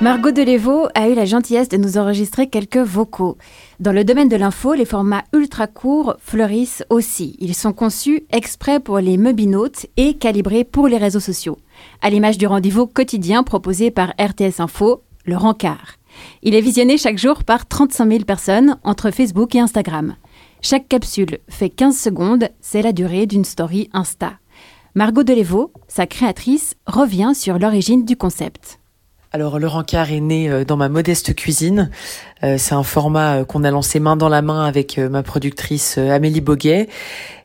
Margot Delévaux a eu la gentillesse de nous enregistrer quelques vocaux. Dans le domaine de l'info, les formats ultra courts fleurissent aussi. Ils sont conçus exprès pour les mobinautes et calibrés pour les réseaux sociaux. À l'image du rendez-vous quotidien proposé par RTS Info, le rencard. Il est visionné chaque jour par 35 000 personnes entre Facebook et Instagram. Chaque capsule fait 15 secondes, c'est la durée d'une story Insta. Margot Delévaux, sa créatrice, revient sur l'origine du concept. Alors le rencard est né euh, dans ma modeste cuisine. Euh, c'est un format euh, qu'on a lancé main dans la main avec ma productrice Amélie Boguet.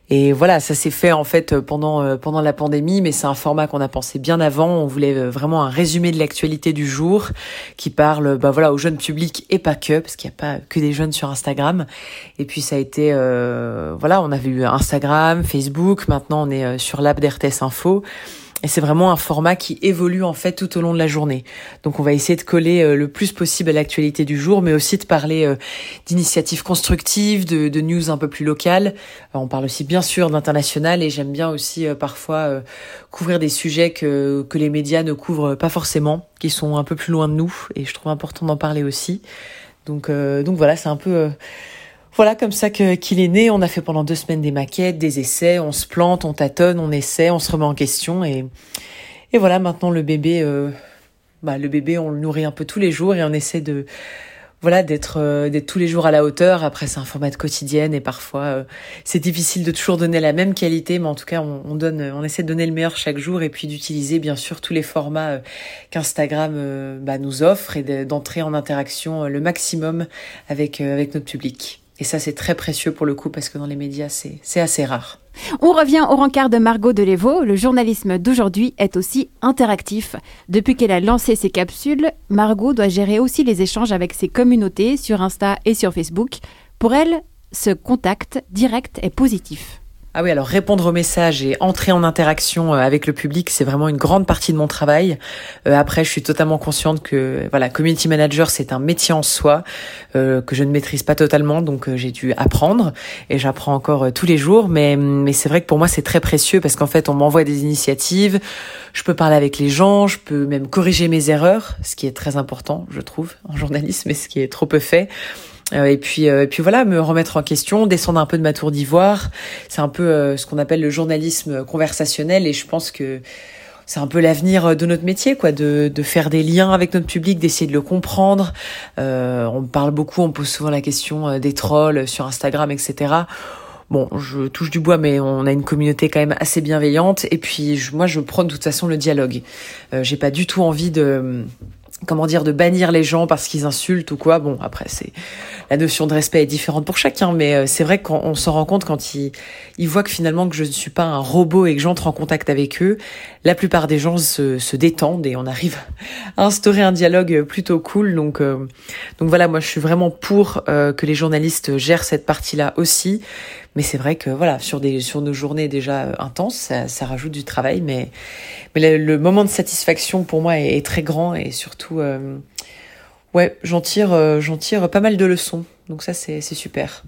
Et voilà, ça s'est fait en fait pendant pendant la pandémie, mais c'est un format qu'on a pensé bien avant. On voulait vraiment un résumé de l'actualité du jour qui parle, bah voilà, au jeune public et pas que, parce qu'il n'y a pas que des jeunes sur Instagram. Et puis ça a été, voilà, on avait eu Instagram, Facebook. Maintenant, on est sur l'app d'RTS Info. Et c'est vraiment un format qui évolue en fait tout au long de la journée. Donc on va essayer de coller euh, le plus possible à l'actualité du jour, mais aussi de parler euh, d'initiatives constructives, de, de, news un peu plus locales. on parle aussi bien sûr d'international et j'aime bien aussi euh, parfois couvrir des sujets que, que les médias ne couvrent pas forcément, qui sont un peu plus loin de nous et je trouve important d'en parler aussi. Donc, donc voilà, c'est un peu voilà comme ça qu'il est né. On a fait pendant deux semaines des maquettes, des essais, on se plante, on tâtonne, on essaie, on se remet en question et et voilà maintenant le bébé, euh, bah le bébé on le nourrit un peu tous les jours et on essaie de voilà d'être euh, d'être tous les jours à la hauteur. Après c'est un format de quotidienne et parfois euh, c'est difficile de toujours donner la même qualité, mais en tout cas on, on, donne, on essaie de donner le meilleur chaque jour et puis d'utiliser bien sûr tous les formats qu'Instagram bah, nous offre et d'entrer en interaction le maximum avec avec notre public. Et ça, c'est très précieux pour le coup parce que dans les médias, c'est assez rare. On revient au rencard de Margot Delévaux. Le journalisme d'aujourd'hui est aussi interactif. Depuis qu'elle a lancé ses capsules, Margot doit gérer aussi les échanges avec ses communautés sur Insta et sur Facebook. Pour elle, ce contact direct est positif. Ah oui, alors répondre aux messages et entrer en interaction euh, avec le public, c'est vraiment une grande partie de mon travail. Euh, après, je suis totalement consciente que voilà, community manager, c'est un métier en soi euh, que je ne maîtrise pas totalement, donc j'ai dû apprendre et j'apprends encore tous les jours. Mais mais c'est vrai que pour moi, c'est très précieux parce qu'en fait, on m'envoie des initiatives, je peux parler avec les gens, je peux même corriger mes erreurs, ce qui est très important, je trouve, en journalisme, et ce qui est trop peu fait. Euh, et puis euh, et puis voilà, me remettre en question, descendre un peu de ma tour d'ivoire. C'est un peu euh, ce qu'on appelle le journalisme conversationnel et je pense que c'est un peu l'avenir de notre métier, quoi, de, de faire des liens avec notre public, d'essayer de le comprendre. on parle beaucoup, on pose souvent la question des trolls sur Instagram, etc. Bon, je touche du bois, mais on a une communauté quand même assez bienveillante. Et puis, moi, je prône de toute façon le dialogue. Euh, J'ai pas du tout envie de comment dire de bannir les gens parce qu'ils insultent ou quoi. Bon après c'est la notion de respect est différente pour chacun mais euh, c'est vrai qu'on s'en rend compte quand ils ils voient que finalement que je ne suis pas un robot et que j'entre en contact avec eux. La plupart des gens se, se détendent et on arrive à instaurer un dialogue plutôt cool. Donc euh, donc voilà moi je suis vraiment pour euh, que les journalistes gèrent cette partie là aussi mais c'est vrai que voilà, sur des sur nos journées déjà intenses, ça, rajoute du travail, mais mais le, moment de satisfaction pour moi est, très grand et surtout, euh, ouais, j'en tire euh, j'en tire pas mal de leçons. Donc ça c'est super.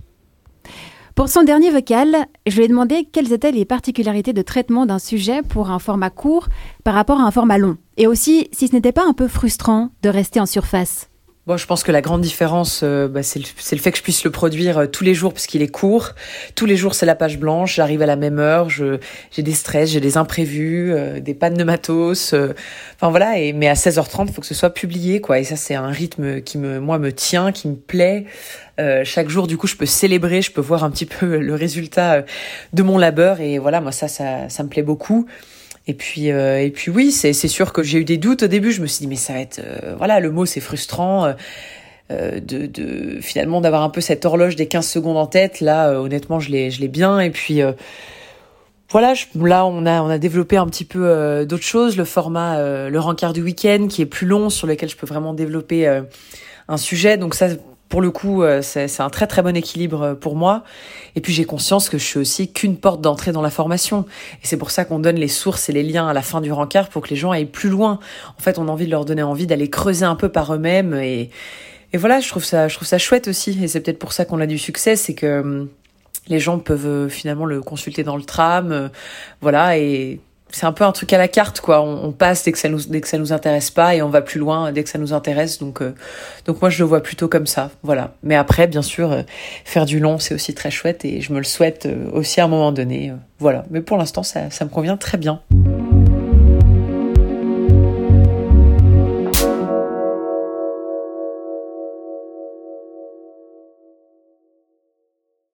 Pour son dernier vocal, je lui ai demandé quelles étaient les particularités de traitement d'un sujet pour un format court par rapport à un format long. Et aussi si ce n'était pas un peu frustrant de rester en surface. Bon, je pense que la grande différence, euh, bah, c'est le, le, fait que je puisse le produire euh, tous les jours puisqu'il est court. Tous les jours, c'est la page blanche. J'arrive à la même heure. J'ai des stress, j'ai des imprévus, euh, des pannes de matos. enfin voilà. Et mais à 16h30, il faut que ce soit publié, quoi. Et ça, c'est un rythme qui me, moi, me tient, qui me plaît. chaque jour, du coup, je peux célébrer, je peux voir un petit peu le résultat de mon labeur. Et voilà, moi, ça, ça, ça me plaît beaucoup. Et puis, euh, et puis oui, c'est sûr que j'ai eu des doutes au début. Je me suis dit, mais ça va être, euh, voilà, le mot c'est frustrant. Euh, euh, de, de finalement d'avoir un peu cette horloge des 15 secondes en tête là honnêtement je l'ai je l'ai bien et puis voilà je, là on a on a développé un petit peu d'autres choses le format le rencard du week-end qui est plus long sur lequel je peux vraiment développer un sujet donc ça pour le coup, euh, c'est un très très bon équilibre euh, pour moi. Et puis j'ai conscience que je suis aussi qu'une porte d'entrée dans la formation. Et c'est pour ça qu'on donne les sources et les liens à la fin du rencard pour que les gens aillent plus loin. En fait, on a envie de leur donner envie d'aller creuser un peu par eux-mêmes. Et, et voilà, je trouve ça, je trouve ça chouette aussi. Et c'est peut-être pour ça qu'on a du succès, c'est que hum, les gens peuvent euh, finalement le consulter dans le tram, voilà, et c'est un peu un truc à la carte quoi. On, passe dès que ça nous dès que ça nous intéresse pas et on va plus loin dès que ça nous intéresse. Donc euh, donc moi je le vois plutôt comme ça. Voilà. Mais après bien sûr euh, faire du long c'est aussi très chouette et je me le souhaite euh, aussi à un moment donné. voilà. Mais pour l'instant ça ça me convient très bien.